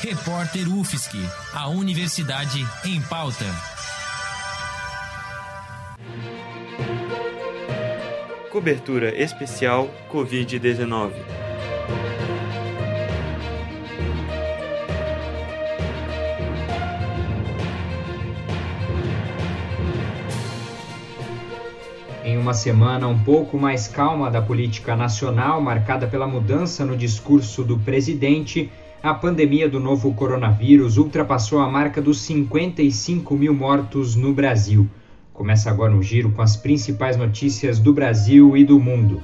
Repórter UFSC, a Universidade em Pauta. Cobertura especial Covid-19. Em uma semana um pouco mais calma da política nacional, marcada pela mudança no discurso do presidente, a pandemia do novo coronavírus ultrapassou a marca dos 55 mil mortos no Brasil. Começa agora um giro com as principais notícias do Brasil e do mundo.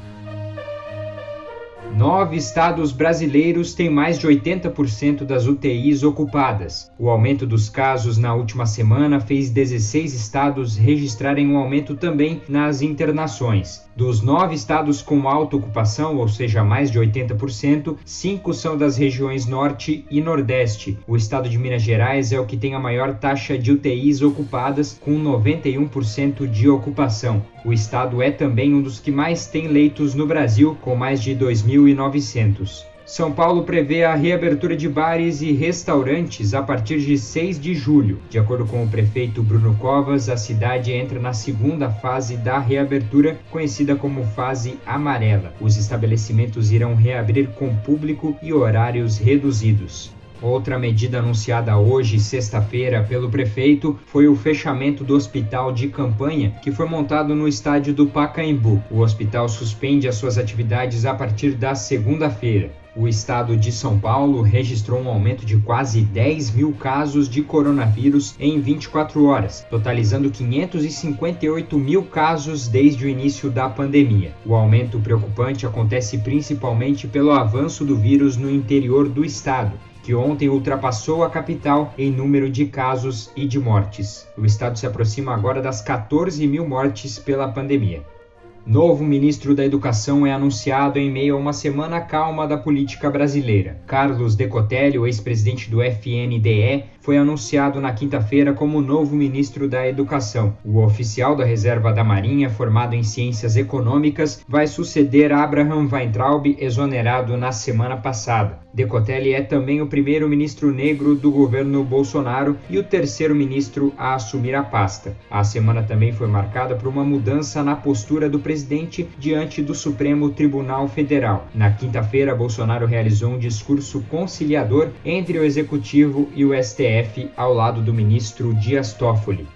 Nove estados brasileiros têm mais de 80% das UTIs ocupadas. O aumento dos casos na última semana fez 16 estados registrarem um aumento também nas internações. Dos nove estados com alta ocupação, ou seja, mais de 80%, cinco são das regiões Norte e Nordeste. O estado de Minas Gerais é o que tem a maior taxa de UTIs ocupadas, com 91% de ocupação. O estado é também um dos que mais tem leitos no Brasil, com mais de 2.900. São Paulo prevê a reabertura de bares e restaurantes a partir de 6 de julho. De acordo com o prefeito Bruno Covas, a cidade entra na segunda fase da reabertura, conhecida como fase amarela. Os estabelecimentos irão reabrir com público e horários reduzidos. Outra medida anunciada hoje, sexta-feira, pelo prefeito foi o fechamento do hospital de campanha que foi montado no estádio do Pacaembu. O hospital suspende as suas atividades a partir da segunda-feira. O estado de São Paulo registrou um aumento de quase 10 mil casos de coronavírus em 24 horas, totalizando 558 mil casos desde o início da pandemia. O aumento preocupante acontece principalmente pelo avanço do vírus no interior do estado que ontem ultrapassou a capital em número de casos e de mortes. O estado se aproxima agora das 14 mil mortes pela pandemia. Novo ministro da Educação é anunciado em meio a uma semana calma da política brasileira. Carlos Decotelli, ex-presidente do FNDE, foi anunciado na quinta-feira como novo ministro da Educação. O oficial da Reserva da Marinha, formado em Ciências Econômicas, vai suceder Abraham Weintraub, exonerado na semana passada. Decotelli é também o primeiro ministro negro do governo Bolsonaro e o terceiro ministro a assumir a pasta. A semana também foi marcada por uma mudança na postura do presidente diante do Supremo Tribunal Federal. Na quinta-feira, Bolsonaro realizou um discurso conciliador entre o executivo e o STF ao lado do ministro Dias Toffoli.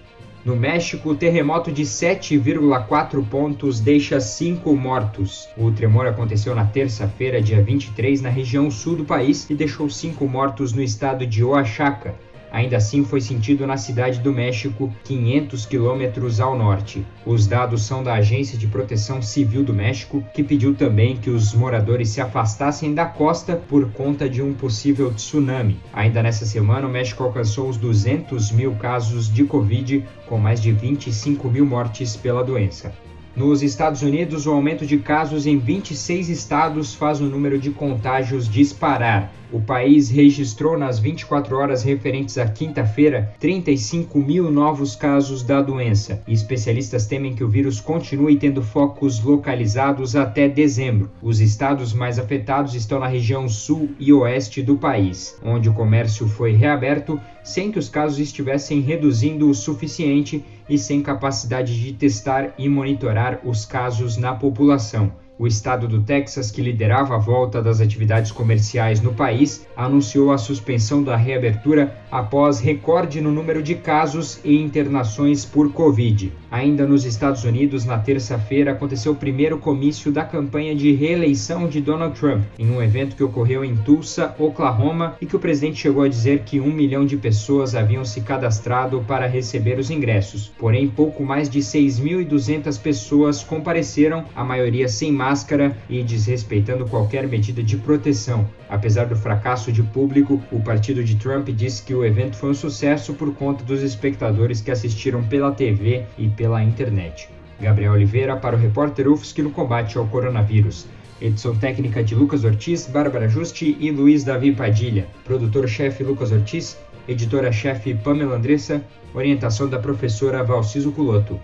No México, o terremoto de 7,4 pontos deixa cinco mortos. O tremor aconteceu na terça-feira, dia 23, na região sul do país e deixou cinco mortos no estado de Oaxaca. Ainda assim, foi sentido na cidade do México, 500 quilômetros ao norte. Os dados são da Agência de Proteção Civil do México, que pediu também que os moradores se afastassem da costa por conta de um possível tsunami. Ainda nessa semana, o México alcançou os 200 mil casos de Covid, com mais de 25 mil mortes pela doença. Nos Estados Unidos, o aumento de casos em 26 estados faz o número de contágios disparar. O país registrou nas 24 horas referentes à quinta-feira 35 mil novos casos da doença. E especialistas temem que o vírus continue tendo focos localizados até dezembro. Os estados mais afetados estão na região sul e oeste do país, onde o comércio foi reaberto sem que os casos estivessem reduzindo o suficiente e sem capacidade de testar e monitorar os casos na população. O estado do Texas, que liderava a volta das atividades comerciais no país, anunciou a suspensão da reabertura após recorde no número de casos e internações por Covid. Ainda nos Estados Unidos, na terça-feira, aconteceu o primeiro comício da campanha de reeleição de Donald Trump, em um evento que ocorreu em Tulsa, Oklahoma, e que o presidente chegou a dizer que um milhão de pessoas haviam se cadastrado para receber os ingressos. Porém, pouco mais de 6.200 pessoas compareceram, a maioria sem máscara e desrespeitando qualquer medida de proteção. Apesar do fracasso de público, o partido de Trump disse que o evento foi um sucesso por conta dos espectadores que assistiram pela TV e pela internet. Gabriel Oliveira para o repórter UFSC no combate ao coronavírus. Edição técnica de Lucas Ortiz, Bárbara Justi e Luiz Davi Padilha. Produtor-chefe Lucas Ortiz, editora-chefe Pamela Andressa, orientação da professora Valciso Culoto.